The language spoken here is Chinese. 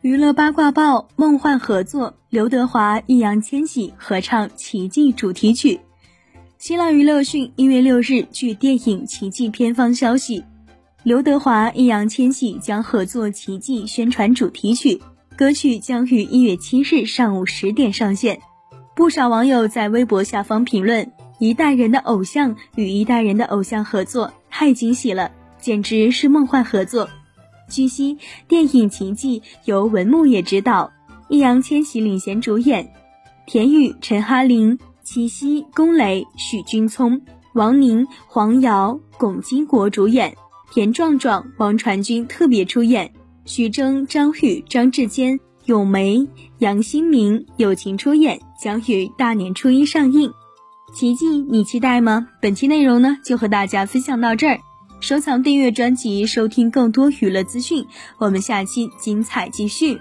娱乐八卦报：梦幻合作，刘德华、易烊千玺合唱《奇迹》主题曲。新浪娱乐讯，一月六日，据电影《奇迹》片方消息，刘德华、易烊千玺将合作《奇迹》宣传主题曲，歌曲将于一月七日上午十点上线。不少网友在微博下方评论：“一代人的偶像与一代人的偶像合作，太惊喜了，简直是梦幻合作。”据悉，电影《奇迹》由文牧野执导，易烊千玺领衔主演，田雨、陈哈林、齐溪、龚磊、许君聪、王宁、黄瑶、巩金国主演，田壮壮、王传君特别出演，徐峥、张宇、张志坚、咏梅、杨新明友情出演，将于大年初一上映。奇迹，你期待吗？本期内容呢，就和大家分享到这儿。收藏、订阅专辑，收听更多娱乐资讯。我们下期精彩继续。